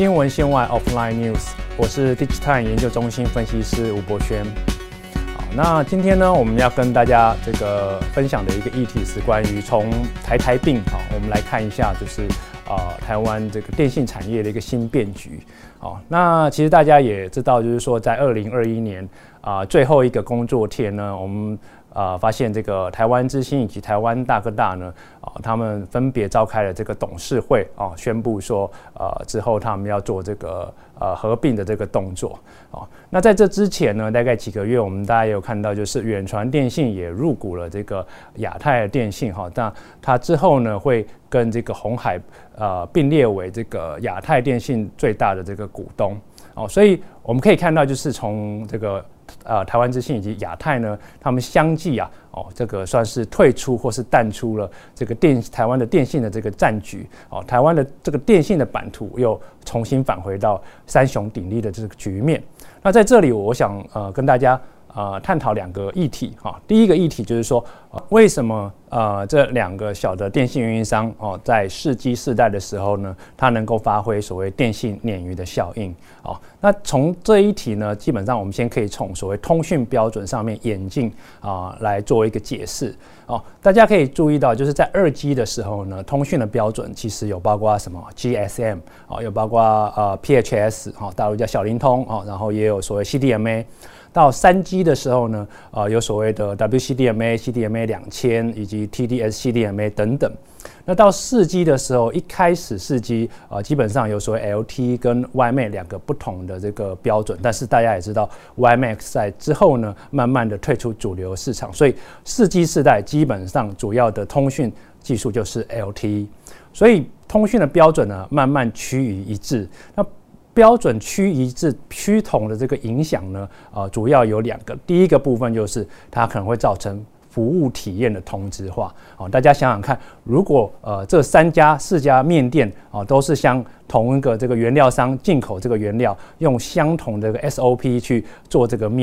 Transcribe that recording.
新闻线外 Offline News，我是 Digitime 研究中心分析师吴博轩。好，那今天呢，我们要跟大家这个分享的一个议题是关于从台台并好，我们来看一下就是啊台湾这个电信产业的一个新变局。好，那其实大家也知道，就是说在二零二一年啊最后一个工作天呢，我们。啊，发现这个台湾之星以及台湾大哥大呢，啊，他们分别召开了这个董事会啊，宣布说，呃，之后他们要做这个呃合并的这个动作啊。那在这之前呢，大概几个月，我们大家也有看到，就是远传电信也入股了这个亚太电信哈，那它之后呢，会跟这个红海呃并列为这个亚太电信最大的这个股东哦，所以我们可以看到，就是从这个。呃，台湾之星以及亚太呢，他们相继啊，哦，这个算是退出或是淡出了这个电台湾的电信的这个战局，哦，台湾的这个电信的版图又重新返回到三雄鼎立的这个局面。那在这里，我想呃跟大家。呃，探讨两个议题哈。第一个议题就是说，为什么呃这两个小的电信运营商哦，在四 G 世代的时候呢，它能够发挥所谓电信鲶鱼的效应？哦，那从这一题呢，基本上我们先可以从所谓通讯标准上面演进啊，来做一个解释。哦，大家可以注意到，就是在二 G 的时候呢，通讯的标准其实有包括什么 GSM 啊，有包括呃 PHS 哈，大陆叫小灵通啊，然后也有所谓 CDMA。到三 G 的时候呢，呃，有所谓的 WCDMA、CDMA 两千以及 TDS CDMA 等等。那到四 G 的时候，一开始四 G 啊，基本上有所谓 LT 跟 WiMAX 两个不同的这个标准。但是大家也知道，WiMAX 在之后呢，慢慢的退出主流市场，所以四 G 世代基本上主要的通讯技术就是 LT，所以通讯的标准呢，慢慢趋于一致。那标准趋一致、趋同的这个影响呢，呃，主要有两个。第一个部分就是它可能会造成服务体验的同质化。哦，大家想想看，如果呃这三家、四家面店啊都是相同一个这个原料商进口这个原料，用相同的 SOP 去做这个面。